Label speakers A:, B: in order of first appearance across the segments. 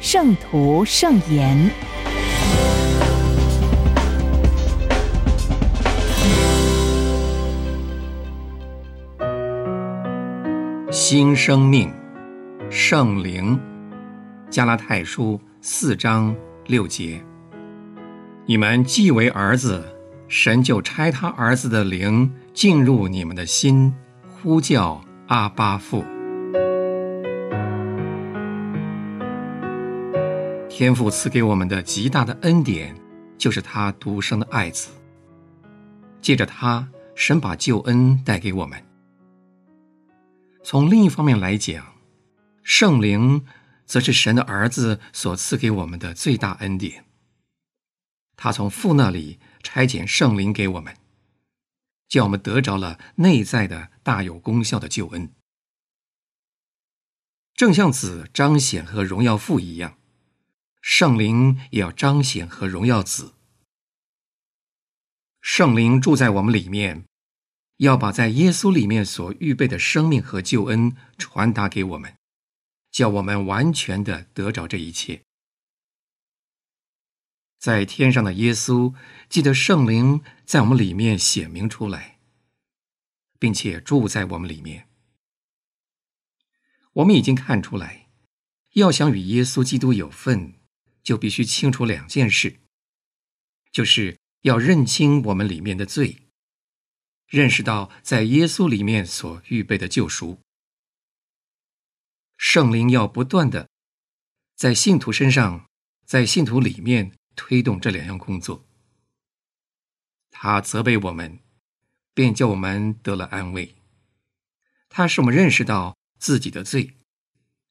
A: 圣徒圣言，
B: 新生命，圣灵，加拉太书四章六节。你们既为儿子，神就差他儿子的灵进入你们的心，呼叫阿巴父。天父赐给我们的极大的恩典，就是他独生的爱子。借着他，神把救恩带给我们。从另一方面来讲，圣灵则是神的儿子所赐给我们的最大恩典。他从父那里差遣圣灵给我们，叫我们得着了内在的大有功效的救恩，正像子彰显和荣耀父一样。圣灵也要彰显和荣耀子。圣灵住在我们里面，要把在耶稣里面所预备的生命和救恩传达给我们，叫我们完全的得着这一切。在天上的耶稣，记得圣灵在我们里面显明出来，并且住在我们里面。我们已经看出来，要想与耶稣基督有份。就必须清楚两件事，就是要认清我们里面的罪，认识到在耶稣里面所预备的救赎。圣灵要不断的在信徒身上，在信徒里面推动这两样工作。他责备我们，便叫我们得了安慰；他使我们认识到自己的罪，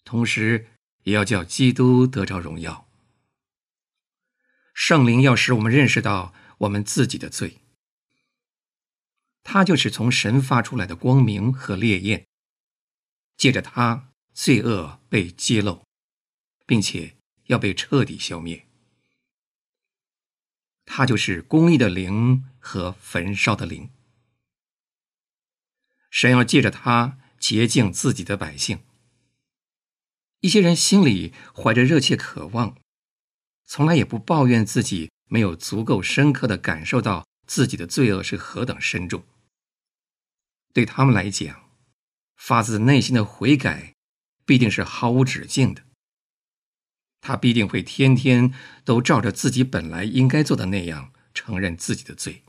B: 同时也要叫基督得着荣耀。圣灵要使我们认识到我们自己的罪，它就是从神发出来的光明和烈焰，借着它，罪恶被揭露，并且要被彻底消灭。它就是公义的灵和焚烧的灵。神要借着它洁净自己的百姓。一些人心里怀着热切渴望。从来也不抱怨自己没有足够深刻的感受到自己的罪恶是何等深重。对他们来讲，发自内心的悔改必定是毫无止境的。他必定会天天都照着自己本来应该做的那样承认自己的罪。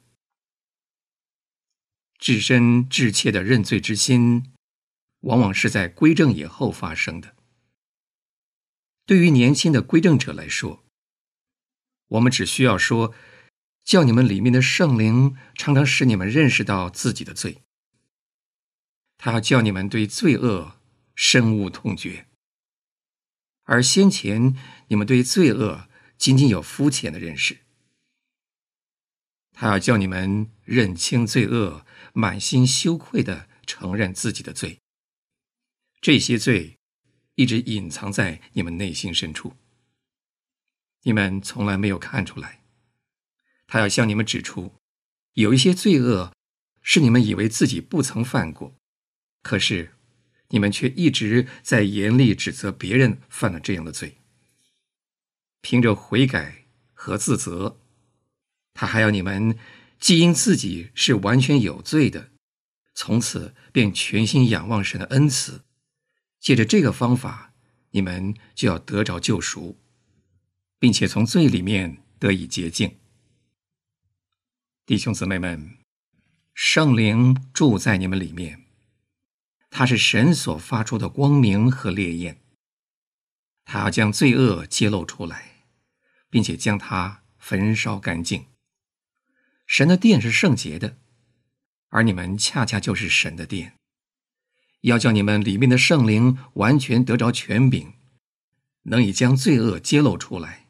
B: 至深至切的认罪之心，往往是在归正以后发生的。对于年轻的归正者来说，我们只需要说，叫你们里面的圣灵常常使你们认识到自己的罪。他要叫你们对罪恶深恶痛绝，而先前你们对罪恶仅仅有肤浅的认识。他要叫你们认清罪恶，满心羞愧的承认自己的罪。这些罪一直隐藏在你们内心深处。你们从来没有看出来，他要向你们指出，有一些罪恶是你们以为自己不曾犯过，可是你们却一直在严厉指责别人犯了这样的罪。凭着悔改和自责，他还要你们既因自己是完全有罪的，从此便全心仰望神的恩慈，借着这个方法，你们就要得着救赎。并且从罪里面得以洁净，弟兄姊妹们，圣灵住在你们里面，他是神所发出的光明和烈焰，他要将罪恶揭露出来，并且将它焚烧干净。神的殿是圣洁的，而你们恰恰就是神的殿，要叫你们里面的圣灵完全得着权柄。能以将罪恶揭露出来，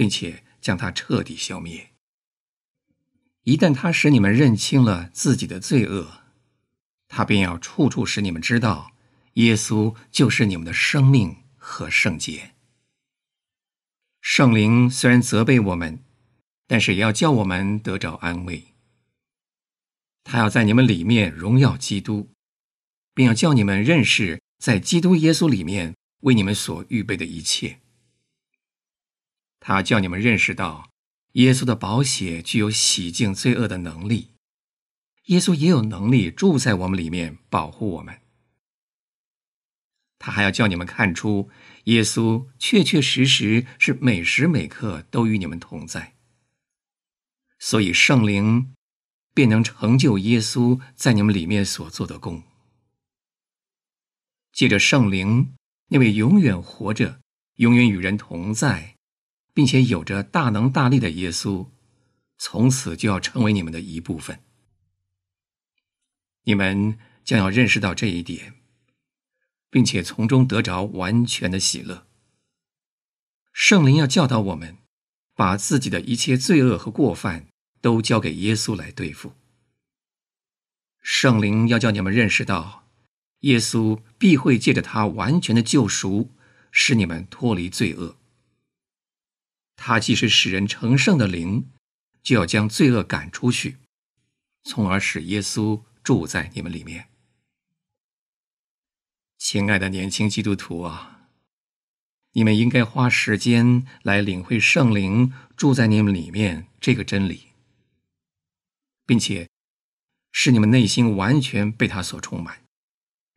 B: 并且将它彻底消灭。一旦他使你们认清了自己的罪恶，他便要处处使你们知道，耶稣就是你们的生命和圣洁。圣灵虽然责备我们，但是也要叫我们得着安慰。他要在你们里面荣耀基督，并要叫你们认识在基督耶稣里面为你们所预备的一切。他叫你们认识到。耶稣的宝血具有洗净罪恶的能力，耶稣也有能力住在我们里面，保护我们。他还要叫你们看出，耶稣确确实实是每时每刻都与你们同在，所以圣灵便能成就耶稣在你们里面所做的功。借着圣灵，那位永远活着、永远与人同在。并且有着大能大力的耶稣，从此就要成为你们的一部分。你们将要认识到这一点，并且从中得着完全的喜乐。圣灵要教导我们，把自己的一切罪恶和过犯都交给耶稣来对付。圣灵要叫你们认识到，耶稣必会借着他完全的救赎，使你们脱离罪恶。他既是使人成圣的灵，就要将罪恶赶出去，从而使耶稣住在你们里面。亲爱的年轻基督徒啊，你们应该花时间来领会圣灵住在你们里面这个真理，并且使你们内心完全被他所充满。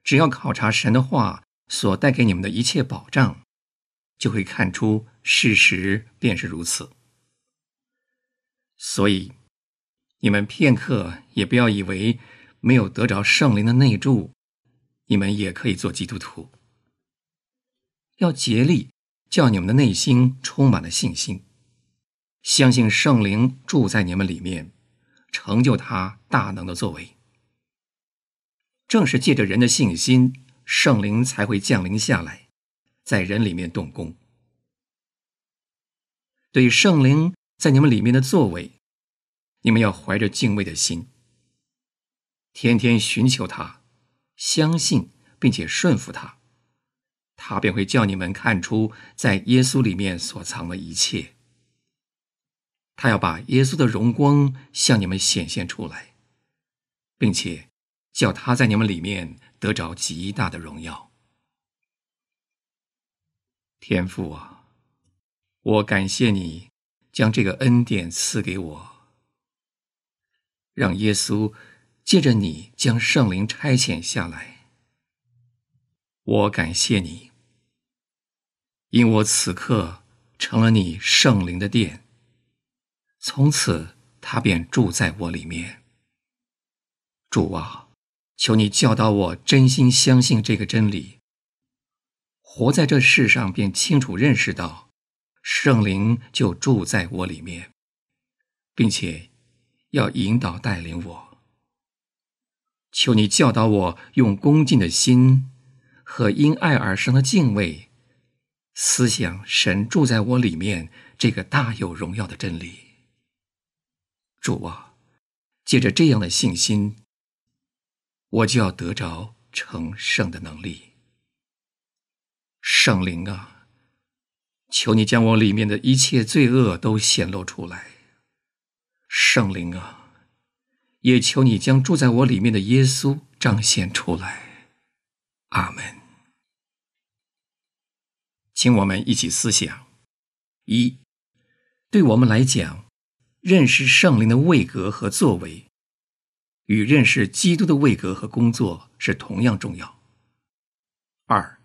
B: 只要考察神的话所带给你们的一切保障。就会看出事实便是如此，所以你们片刻也不要以为没有得着圣灵的内助，你们也可以做基督徒。要竭力叫你们的内心充满了信心，相信圣灵住在你们里面，成就他大能的作为。正是借着人的信心，圣灵才会降临下来。在人里面动工，对圣灵在你们里面的作为，你们要怀着敬畏的心，天天寻求他，相信并且顺服他，他便会叫你们看出在耶稣里面所藏的一切。他要把耶稣的荣光向你们显现出来，并且叫他在你们里面得着极大的荣耀。天父啊，我感谢你将这个恩典赐给我，让耶稣借着你将圣灵差遣下来。我感谢你，因我此刻成了你圣灵的殿，从此他便住在我里面。主啊，求你教导我真心相信这个真理。活在这世上，便清楚认识到，圣灵就住在我里面，并且要引导带领我。求你教导我，用恭敬的心和因爱而生的敬畏，思想神住在我里面这个大有荣耀的真理。主啊，借着这样的信心，我就要得着成圣的能力。圣灵啊，求你将我里面的一切罪恶都显露出来。圣灵啊，也求你将住在我里面的耶稣彰显出来。阿门。请我们一起思想：一，对我们来讲，认识圣灵的位格和作为，与认识基督的位格和工作是同样重要。二。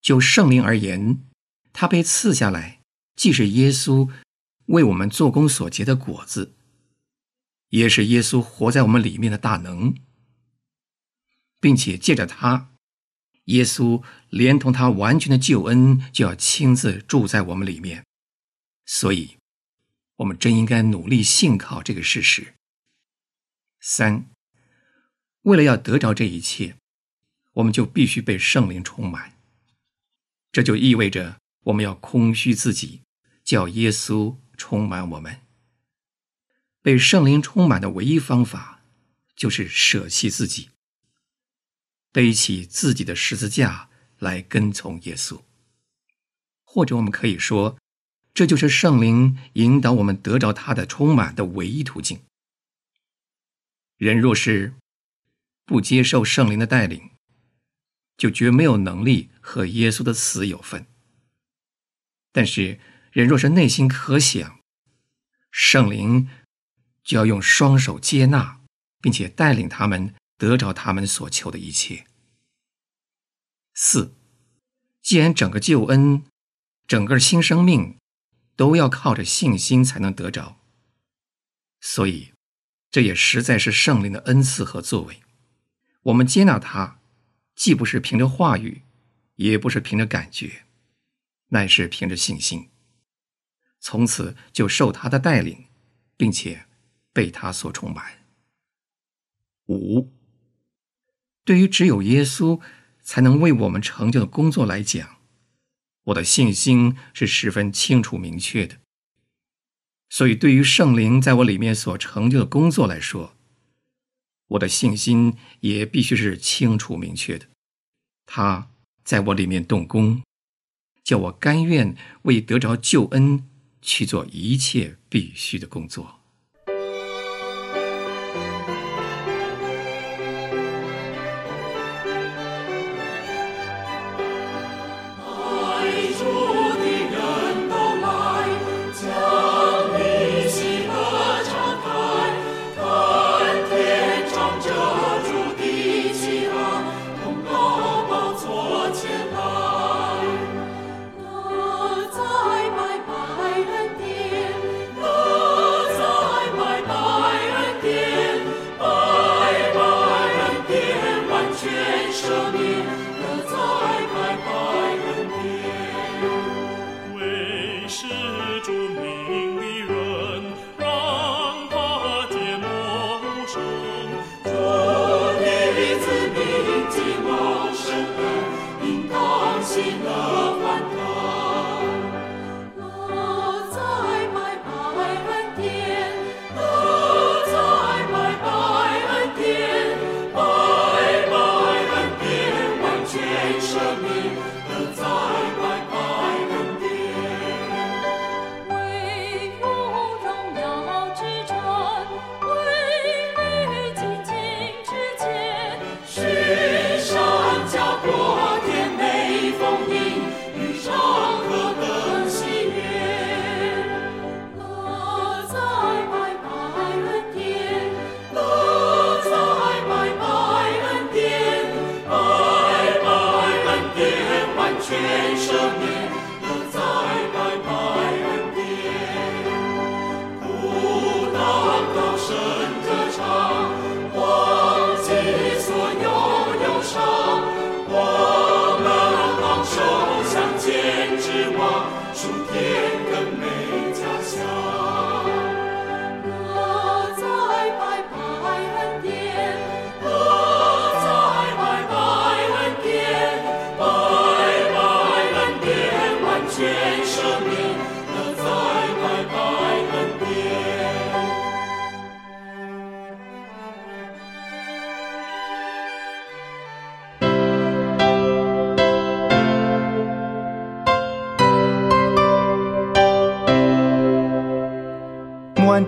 B: 就圣灵而言，他被赐下来，既是耶稣为我们做工所结的果子，也是耶稣活在我们里面的大能，并且借着他，耶稣连同他完全的救恩就要亲自住在我们里面。所以，我们真应该努力信靠这个事实。三，为了要得着这一切，我们就必须被圣灵充满。这就意味着我们要空虚自己，叫耶稣充满我们。被圣灵充满的唯一方法，就是舍弃自己，背起自己的十字架来跟从耶稣。或者，我们可以说，这就是圣灵引导我们得着他的充满的唯一途径。人若是不接受圣灵的带领，就绝没有能力和耶稣的死有份。但是，人若是内心可想，圣灵。就要用双手接纳，并且带领他们得着他们所求的一切。四，既然整个救恩、整个新生命都要靠着信心才能得着，所以这也实在是圣灵的恩赐和作为。我们接纳他，既不是凭着话语，也不是凭着感觉，乃是凭着信心。从此就受他的带领，并且。被他所充满。五，对于只有耶稣才能为我们成就的工作来讲，我的信心是十分清楚明确的。所以，对于圣灵在我里面所成就的工作来说，我的信心也必须是清楚明确的。他在我里面动工，叫我甘愿为得着救恩去做一切必须的工作。
C: 安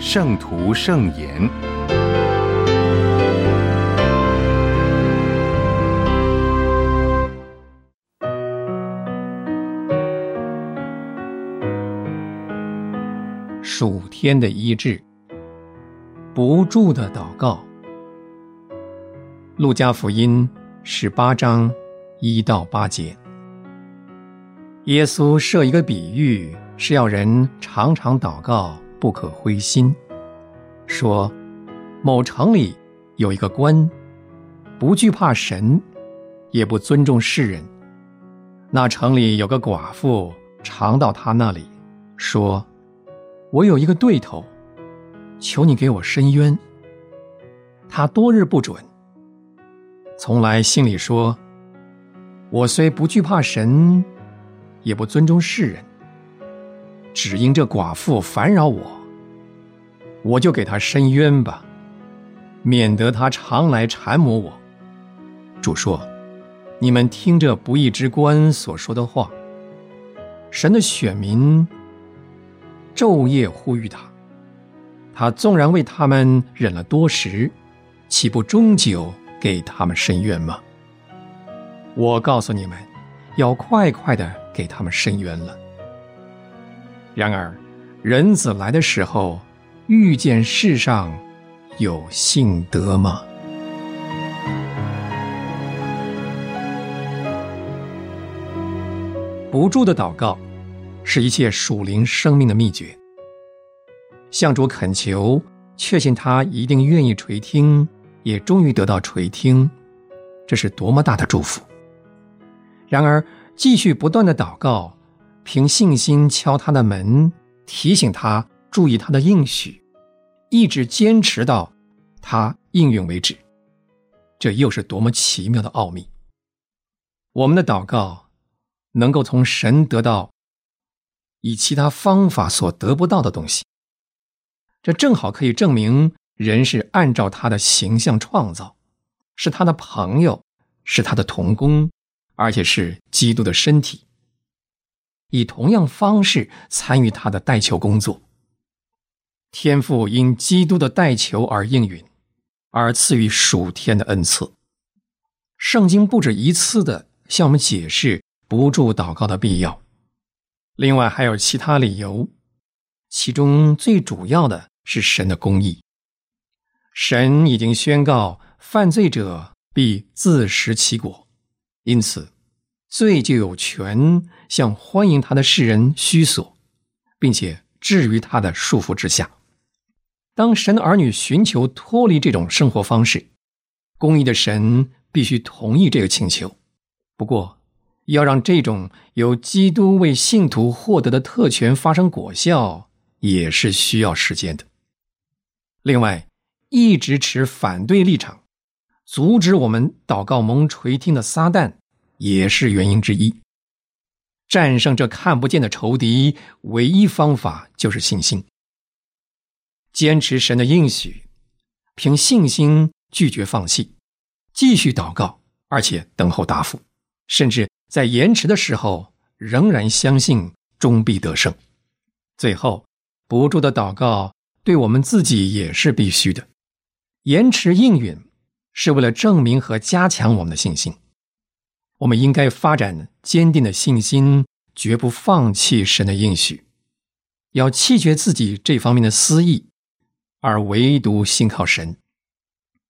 C: 圣徒圣言，
B: 数天的医治，不住的祷告。路加福音十八章一到八节，耶稣设一个比喻是要人常常祷告，不可灰心。说，某城里有一个官，不惧怕神，也不尊重世人。那城里有个寡妇，常到他那里，说：“我有一个对头，求你给我伸冤。”他多日不准，从来心里说：“我虽不惧怕神，也不尊重世人，只因这寡妇烦扰我，我就给他伸冤吧，免得他常来缠磨我。”主说：“你们听这不义之官所说的话，神的选民昼夜呼吁他，他纵然为他们忍了多时。”岂不终究给他们伸冤吗？我告诉你们，要快快的给他们伸冤了。然而，人子来的时候，遇见世上有幸德吗？不住的祷告，是一切属灵生命的秘诀。向主恳求，确信他一定愿意垂听。也终于得到垂听，这是多么大的祝福！然而，继续不断的祷告，凭信心敲他的门，提醒他注意他的应许，一直坚持到他应允为止，这又是多么奇妙的奥秘！我们的祷告能够从神得到以其他方法所得不到的东西，这正好可以证明。人是按照他的形象创造，是他的朋友，是他的同工，而且是基督的身体。以同样方式参与他的代求工作。天父因基督的代求而应允，而赐予属天的恩赐。圣经不止一次的向我们解释不住祷告的必要，另外还有其他理由，其中最主要的是神的公义。神已经宣告，犯罪者必自食其果，因此，罪就有权向欢迎他的世人虚索，并且置于他的束缚之下。当神的儿女寻求脱离这种生活方式，公义的神必须同意这个请求。不过，要让这种由基督为信徒获得的特权发生果效，也是需要时间的。另外，一直持反对立场，阻止我们祷告蒙垂听的撒旦，也是原因之一。战胜这看不见的仇敌，唯一方法就是信心。坚持神的应许，凭信心拒绝放弃，继续祷告，而且等候答复，甚至在延迟的时候，仍然相信终必得胜。最后，不住的祷告，对我们自己也是必须的。延迟应允，是为了证明和加强我们的信心。我们应该发展坚定的信心，绝不放弃神的应许，要弃绝自己这方面的私意，而唯独信靠神。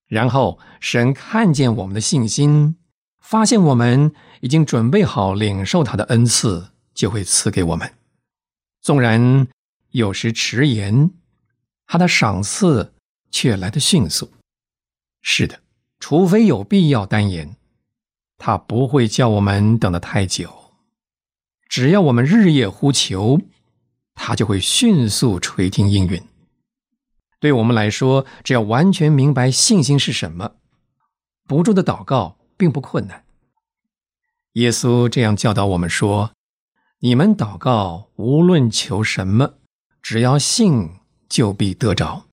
B: 然后神看见我们的信心，发现我们已经准备好领受他的恩赐，就会赐给我们。纵然有时迟延，他的赏赐。却来得迅速。是的，除非有必要单言，他不会叫我们等得太久。只要我们日夜呼求，他就会迅速垂听应允。对我们来说，只要完全明白信心是什么，不住的祷告并不困难。耶稣这样教导我们说：“你们祷告，无论求什么，只要信，就必得着。”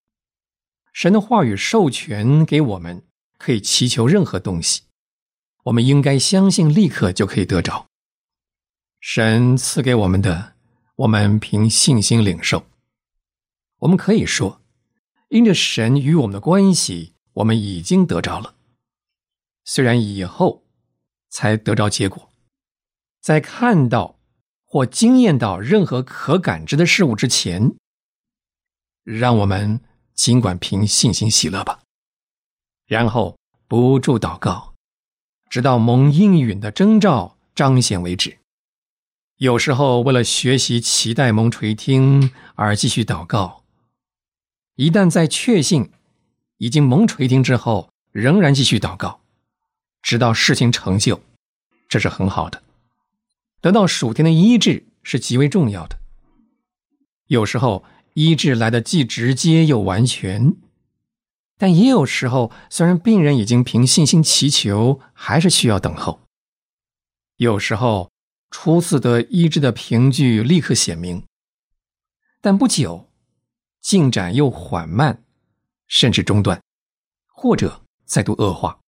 B: 神的话语授权给我们，可以祈求任何东西，我们应该相信，立刻就可以得着。神赐给我们的，我们凭信心领受。我们可以说，因着神与我们的关系，我们已经得着了。虽然以后才得着结果，在看到或经验到任何可感知的事物之前，让我们。尽管凭信心喜乐吧，然后不住祷告，直到蒙应允的征兆彰显为止。有时候为了学习脐带蒙垂听而继续祷告，一旦在确信已经蒙垂听之后，仍然继续祷告，直到事情成就，这是很好的。得到属天的医治是极为重要的。有时候医治来的既直接又完全，但也有时候，虽然病人已经凭信心祈求，还是需要等候。有时候。初次得医治的凭据立刻显明，但不久进展又缓慢，甚至中断，或者再度恶化。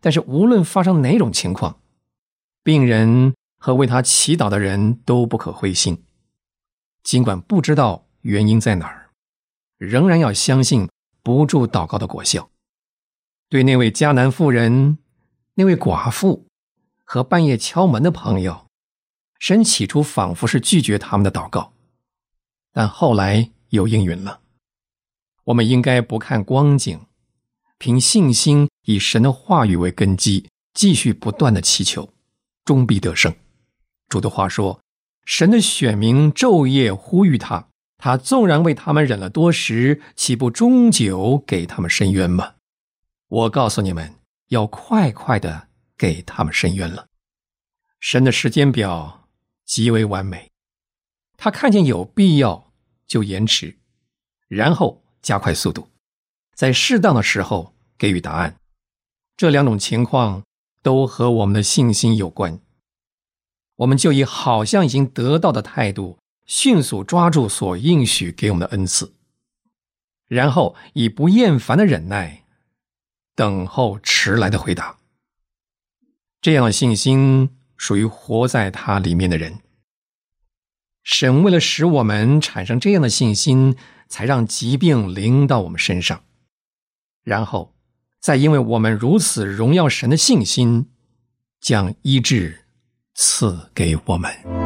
B: 但是无论发生哪种情况，病人和为他祈祷的人都不可灰心。尽管不知道原因在哪儿，仍然要相信不住祷告的果效。对那位迦南妇人、那位寡妇和半夜敲门的朋友。神起初仿佛是拒绝他们的祷告，但后来又应允了。我们应该不看光景，凭信心以神的话语为根基，继续不断的祈求，终必得胜。主的话说：“神的选民昼夜呼吁他，他纵然为他们忍了多时，岂不终究给他们伸冤吗？”我告诉你们，要快快的给他们伸冤了。神的时间表。极为完美，他看见有必要就延迟，然后加快速度，在适当的时候给予答案。这两种情况都和我们的信心有关。我们就以好像已经得到的态度，迅速抓住所应许给我们的恩赐，然后以不厌烦的忍耐等候迟来的回答。这样的信心。属于活在他里面的人。神为了使我们产生这样的信心，才让疾病临到我们身上，然后再因为我们如此荣耀神的信心，将医治赐给我们。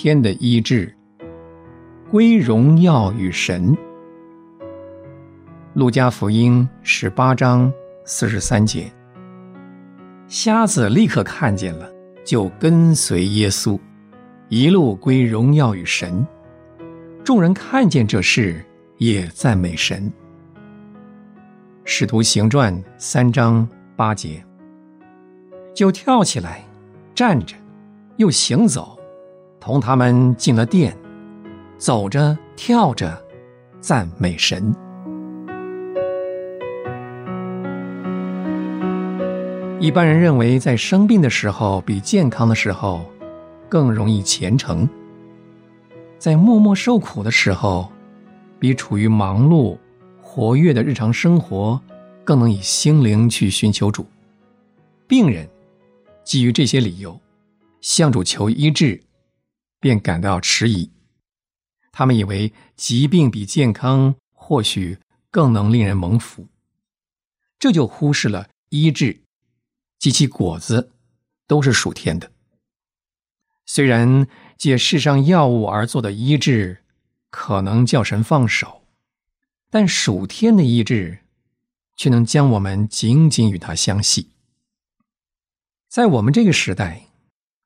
B: 天的医治，归荣耀与神。路加福音十八章四十三节，瞎子立刻看见了，就跟随耶稣，一路归荣耀与神。众人看见这事，也赞美神。使徒行传三章八节，就跳起来，站着，又行走，同他们进了殿，走着跳着，赞美神。一般人认为，在生病的时候比健康的时候更容易虔诚；在默默受苦的时候，比处于忙碌、活跃的日常生活更能以心灵去寻求主。病人基于这些理由向主求医治，便感到迟疑。他们以为疾病比健康或许更能令人蒙福，这就忽视了医治。及其果子都是属天的。虽然借世上药物而做的医治可能叫神放手，但属天的医治却能将我们紧紧与他相系。在我们这个时代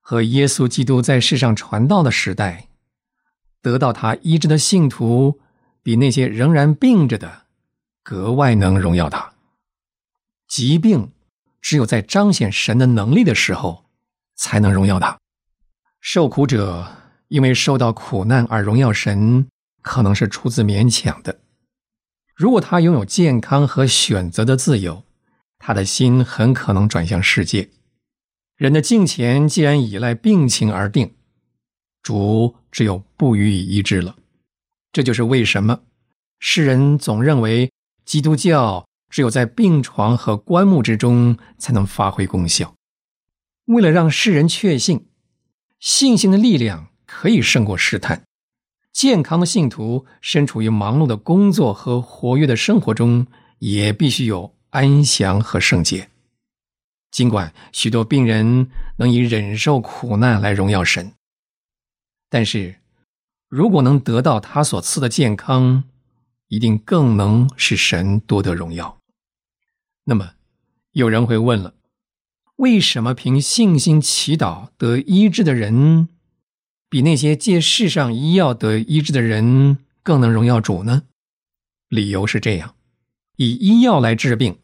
B: 和耶稣基督在世上传道的时代，得到他医治的信徒，比那些仍然病着的格外能荣耀他。疾病。只有在彰显神的能力的时候，才能荣耀他。受苦者因为受到苦难而荣耀神，可能是出自勉强的。如果他拥有健康和选择的自由，他的心很可能转向世界。人的敬虔既然依赖病情而定，主只有不予以医治了。这就是为什么世人总认为基督教。只有在病床和棺木之中才能发挥功效。为了让世人确信信心的力量可以胜过试探，健康的信徒身处于忙碌的工作和活跃的生活中，也必须有安详和圣洁。尽管许多病人能以忍受苦难来荣耀神，但是如果能得到他所赐的健康，一定更能使神多得荣耀。那么，有人会问了：为什么凭信心祈祷得医治的人，比那些借世上医药得医治的人更能荣耀主呢？理由是这样：以医药来治病，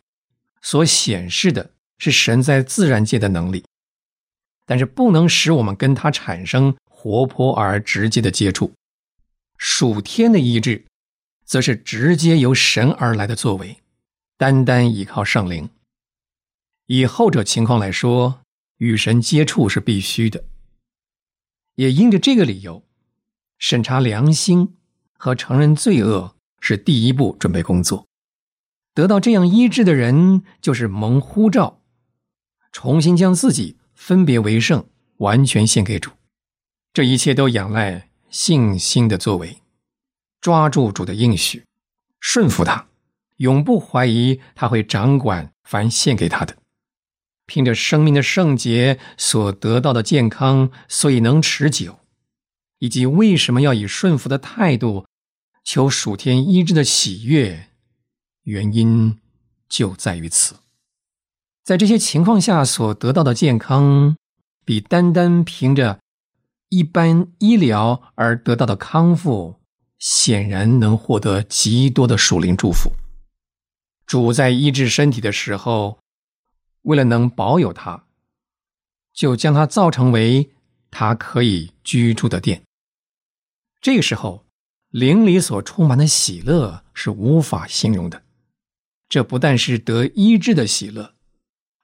B: 所显示的。是神在自然界的能力，但是不能使我们跟他产生活泼而直接的接触。属天的医治，则是直接由神而来的作为，单单依靠圣灵。以后者情况来说，与神接触是必须的。也因着这个理由，审查良心和承认罪恶是第一步准备工作。得到这样医治的人，就是蒙呼召。重新将自己分别为圣，完全献给主，这一切都仰赖信心的作为，抓住主的应许，顺服他，永不怀疑他会掌管凡献给他的，凭着生命的圣洁所得到的健康，所以能持久，以及为什么要以顺服的态度求属天医治的喜悦，原因就在于此。在这些情况下所得到的健康，比单单凭着一般医疗而得到的康复，显然能获得极多的属灵祝福。主在医治身体的时候，为了能保有它，就将它造成为他可以居住的殿。这个时候，灵里所充满的喜乐是无法形容的。这不但是得医治的喜乐。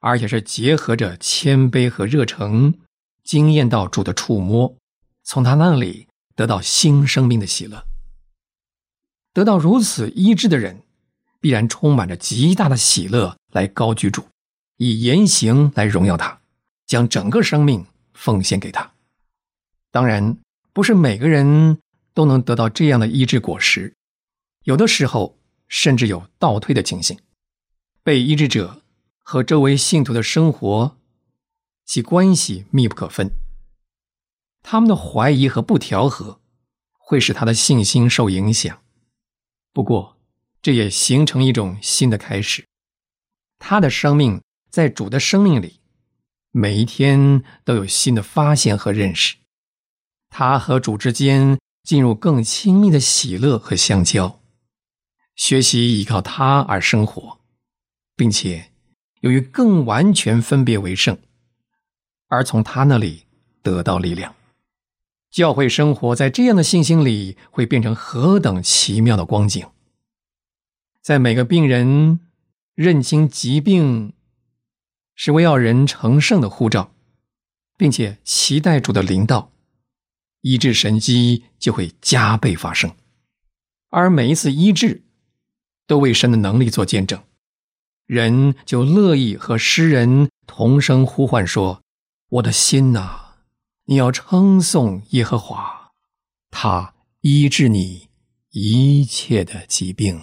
B: 而且是结合着谦卑和热诚，惊艳到主的触摸，从他那里得到新生命的喜乐。得到如此医治的人，必然充满着极大的喜乐来高举主，以言行来荣耀他，将整个生命奉献给他。当然，不是每个人都能得到这样的医治果实，有的时候甚至有倒退的情形，被医治者。和周围信徒的生活，其关系密不可分。他们的怀疑和不调和，会使他的信心受影响。不过，这也形成一种新的开始。他的生命在主的生命里，每一天都有新的发现和认识。他和主之间进入更亲密的喜乐和相交，学习依靠他而生活，并且。由于更完全分别为圣，而从他那里得到力量，教会生活在这样的信心里，会变成何等奇妙的光景！在每个病人认清疾病是为要人成圣的护照，并且期待主的灵道，医治神机就会加倍发生，而每一次医治都为神的能力做见证。人就乐意和诗人同声呼唤说：“我的心呐，你要称颂耶和华，他医治你一切的疾病。”